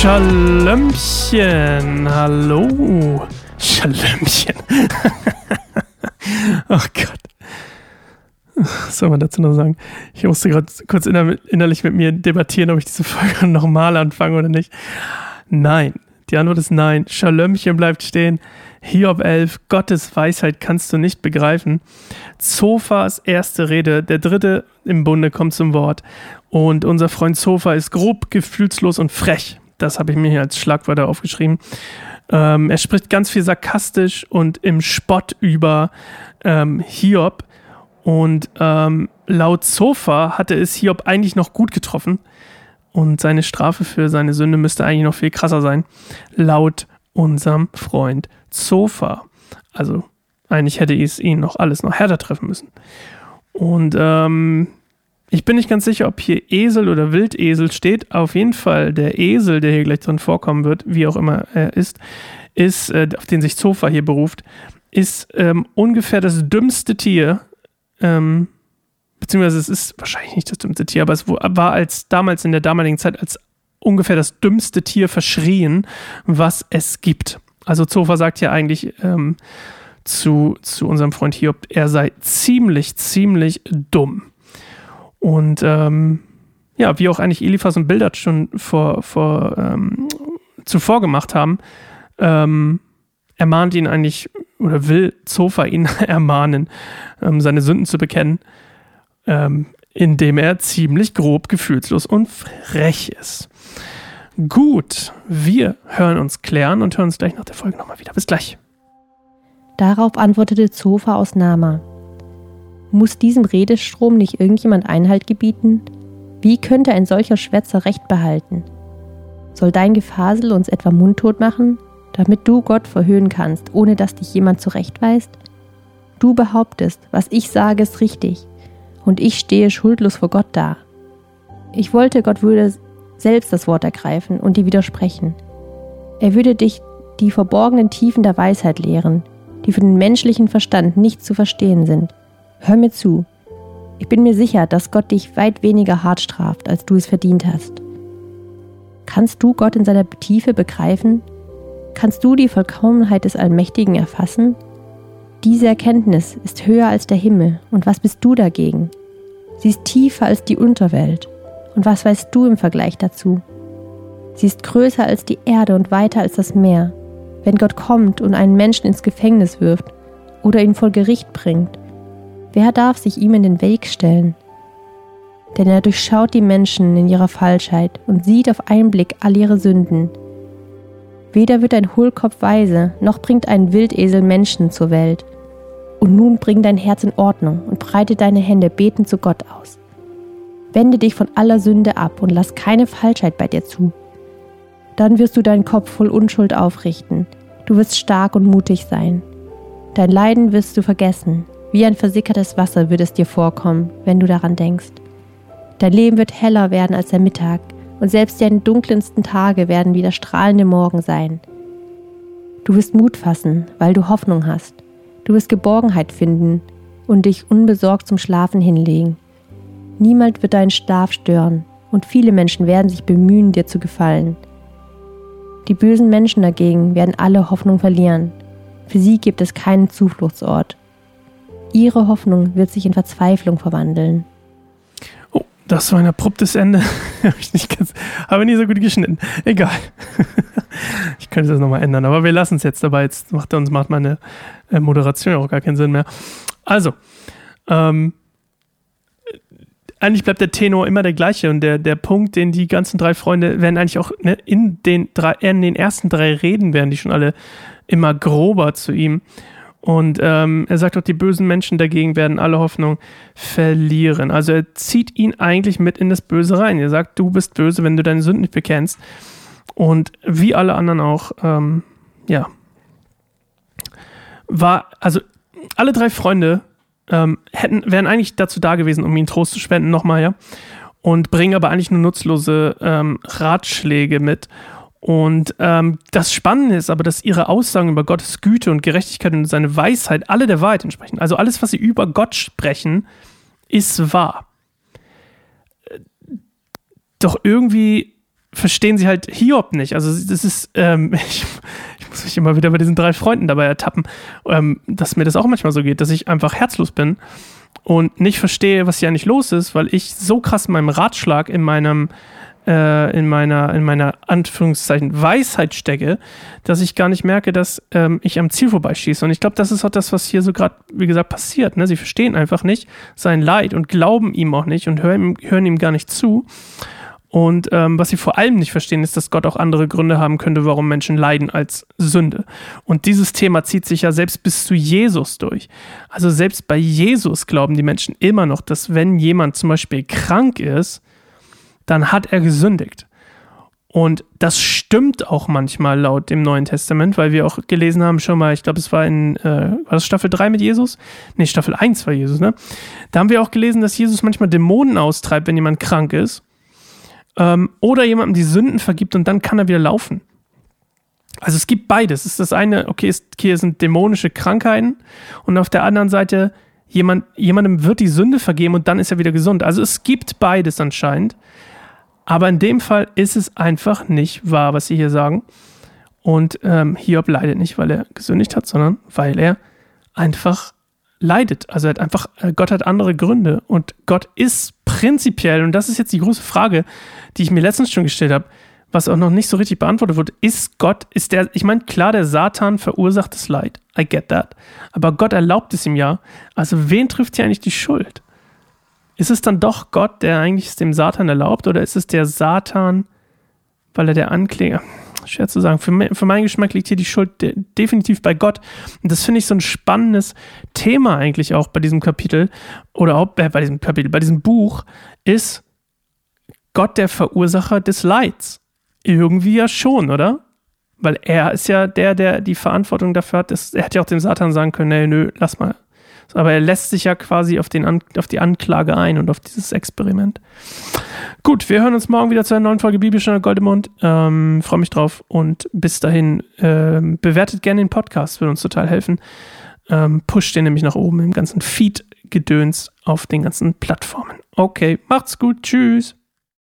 Schalömchen, hallo. Schalömchen. oh Gott. Was soll man dazu noch sagen? Ich musste gerade kurz innerlich mit mir debattieren, ob ich diese Folge nochmal anfange oder nicht. Nein. Die Antwort ist nein. Schalömchen bleibt stehen. Hiob 11, Gottes Weisheit kannst du nicht begreifen. Zofas erste Rede, der dritte im Bunde kommt zum Wort. Und unser Freund Zofa ist grob, gefühlslos und frech. Das habe ich mir hier als Schlagwörter aufgeschrieben. Ähm, er spricht ganz viel sarkastisch und im Spott über ähm, Hiob. Und ähm, laut Zofa hatte es Hiob eigentlich noch gut getroffen. Und seine Strafe für seine Sünde müsste eigentlich noch viel krasser sein. Laut unserem Freund Zofa. Also eigentlich hätte es ihn noch alles noch härter treffen müssen. Und ähm, ich bin nicht ganz sicher, ob hier Esel oder Wildesel steht. Auf jeden Fall der Esel, der hier gleich drin vorkommen wird, wie auch immer er ist, ist, äh, auf den sich Zofa hier beruft, ist ähm, ungefähr das dümmste Tier, ähm, beziehungsweise es ist wahrscheinlich nicht das dümmste Tier, aber es war als damals in der damaligen Zeit als ungefähr das dümmste Tier verschrien, was es gibt. Also Zofa sagt ja eigentlich ähm, zu, zu unserem Freund Hiob, er sei ziemlich, ziemlich dumm. Und ähm, ja, wie auch eigentlich Eliphas und Bildert schon vor, vor, ähm, zuvor gemacht haben, ähm, ermahnt ihn eigentlich oder will Zofa ihn ermahnen, ähm, seine Sünden zu bekennen, ähm, indem er ziemlich grob, gefühlslos und frech ist. Gut, wir hören uns klären und hören uns gleich nach der Folge nochmal wieder. Bis gleich. Darauf antwortete Zofa aus Nama. Muss diesem Redestrom nicht irgendjemand Einhalt gebieten? Wie könnte ein solcher Schwätzer Recht behalten? Soll dein Gefasel uns etwa mundtot machen, damit du Gott verhöhnen kannst, ohne dass dich jemand zurechtweist? Du behauptest, was ich sage, ist richtig, und ich stehe schuldlos vor Gott da. Ich wollte, Gott würde selbst das Wort ergreifen und dir widersprechen. Er würde dich die verborgenen Tiefen der Weisheit lehren, die für den menschlichen Verstand nicht zu verstehen sind. Hör mir zu. Ich bin mir sicher, dass Gott dich weit weniger hart straft, als du es verdient hast. Kannst du Gott in seiner Tiefe begreifen? Kannst du die Vollkommenheit des Allmächtigen erfassen? Diese Erkenntnis ist höher als der Himmel, und was bist du dagegen? Sie ist tiefer als die Unterwelt, und was weißt du im Vergleich dazu? Sie ist größer als die Erde und weiter als das Meer. Wenn Gott kommt und einen Menschen ins Gefängnis wirft oder ihn vor Gericht bringt, Wer darf sich ihm in den Weg stellen? Denn er durchschaut die Menschen in ihrer Falschheit und sieht auf einen Blick all ihre Sünden. Weder wird ein Hohlkopf weise, noch bringt ein Wildesel Menschen zur Welt. Und nun bring dein Herz in Ordnung und breite deine Hände betend zu Gott aus. Wende dich von aller Sünde ab und lass keine Falschheit bei dir zu. Dann wirst du deinen Kopf voll Unschuld aufrichten. Du wirst stark und mutig sein. Dein Leiden wirst du vergessen wie ein versickertes Wasser wird es dir vorkommen, wenn du daran denkst. Dein Leben wird heller werden als der Mittag, und selbst deine dunkelsten Tage werden wieder strahlende Morgen sein. Du wirst Mut fassen, weil du Hoffnung hast. Du wirst Geborgenheit finden und dich unbesorgt zum Schlafen hinlegen. Niemand wird deinen Schlaf stören, und viele Menschen werden sich bemühen, dir zu gefallen. Die bösen Menschen dagegen werden alle Hoffnung verlieren. Für sie gibt es keinen Zufluchtsort. Ihre Hoffnung wird sich in Verzweiflung verwandeln. Oh, das war ein abruptes Ende. habe ich nicht ganz, habe nie so gut geschnitten. Egal. ich könnte das nochmal ändern, aber wir lassen es jetzt dabei. Jetzt macht uns macht meine äh, Moderation auch gar keinen Sinn mehr. Also, ähm, eigentlich bleibt der Tenor immer der gleiche und der, der Punkt, den die ganzen drei Freunde werden eigentlich auch ne, in, den drei, in den ersten drei Reden werden die schon alle immer grober zu ihm. Und ähm, er sagt auch, die bösen Menschen dagegen werden alle Hoffnung verlieren. Also er zieht ihn eigentlich mit in das Böse rein. Er sagt, du bist böse, wenn du deine Sünden nicht bekennst. Und wie alle anderen auch, ähm, ja, war, also alle drei Freunde ähm, hätten, wären eigentlich dazu da gewesen, um ihm Trost zu spenden, nochmal, ja. Und bringen aber eigentlich nur nutzlose ähm, Ratschläge mit. Und ähm, das Spannende ist aber, dass ihre Aussagen über Gottes Güte und Gerechtigkeit und seine Weisheit alle der Wahrheit entsprechen. Also alles, was sie über Gott sprechen, ist wahr. Doch irgendwie verstehen sie halt Hiob nicht. Also das ist, ähm, ich, ich, muss mich immer wieder bei diesen drei Freunden dabei ertappen, ähm, dass mir das auch manchmal so geht, dass ich einfach herzlos bin und nicht verstehe, was hier eigentlich los ist, weil ich so krass in meinem Ratschlag, in meinem äh, in meiner, in meiner Anführungszeichen Weisheit stecke, dass ich gar nicht merke, dass ähm, ich am Ziel vorbeischieße. Und ich glaube, das ist auch das, was hier so gerade, wie gesagt, passiert. Ne? Sie verstehen einfach nicht sein Leid und glauben ihm auch nicht und hören, hören ihm gar nicht zu. Und ähm, was sie vor allem nicht verstehen, ist, dass Gott auch andere Gründe haben könnte, warum Menschen leiden als Sünde. Und dieses Thema zieht sich ja selbst bis zu Jesus durch. Also selbst bei Jesus glauben die Menschen immer noch, dass wenn jemand zum Beispiel krank ist, dann hat er gesündigt. Und das stimmt auch manchmal laut dem Neuen Testament, weil wir auch gelesen haben schon mal, ich glaube, es war in, äh, war das Staffel 3 mit Jesus? Nee, Staffel 1 war Jesus, ne? Da haben wir auch gelesen, dass Jesus manchmal Dämonen austreibt, wenn jemand krank ist. Ähm, oder jemandem die Sünden vergibt und dann kann er wieder laufen. Also es gibt beides. Es ist das eine, okay, es, hier sind dämonische Krankheiten und auf der anderen Seite jemand, jemandem wird die Sünde vergeben und dann ist er wieder gesund. Also es gibt beides anscheinend. Aber in dem Fall ist es einfach nicht wahr, was sie hier sagen. Und ähm, Hiob leidet nicht, weil er gesündigt hat, sondern weil er einfach leidet. Also er hat einfach, äh, Gott hat andere Gründe. Und Gott ist prinzipiell, und das ist jetzt die große Frage, die ich mir letztens schon gestellt habe, was auch noch nicht so richtig beantwortet wurde, ist Gott, ist der, ich meine, klar, der Satan verursacht das Leid. I get that. Aber Gott erlaubt es ihm ja. Also wen trifft hier eigentlich die Schuld? Ist es dann doch Gott, der eigentlich es dem Satan erlaubt, oder ist es der Satan, weil er der Ankläger? Schwer zu sagen. Für, für meinen Geschmack liegt hier die Schuld de definitiv bei Gott. Und das finde ich so ein spannendes Thema eigentlich auch bei diesem Kapitel oder auch äh, bei diesem Kapitel, bei diesem Buch, ist Gott der Verursacher des Leids. Irgendwie ja schon, oder? Weil er ist ja der, der die Verantwortung dafür hat. er hätte ja auch dem Satan sagen können, nee, nö, lass mal, aber er lässt sich ja quasi auf, den An auf die Anklage ein und auf dieses Experiment. Gut, wir hören uns morgen wieder zu einer neuen Folge Bibelstunde Goldemund. Ähm, Freue mich drauf und bis dahin ähm, bewertet gerne den Podcast, würde uns total helfen. Ähm, pusht den nämlich nach oben im ganzen Feed-Gedöns auf den ganzen Plattformen. Okay, macht's gut, tschüss.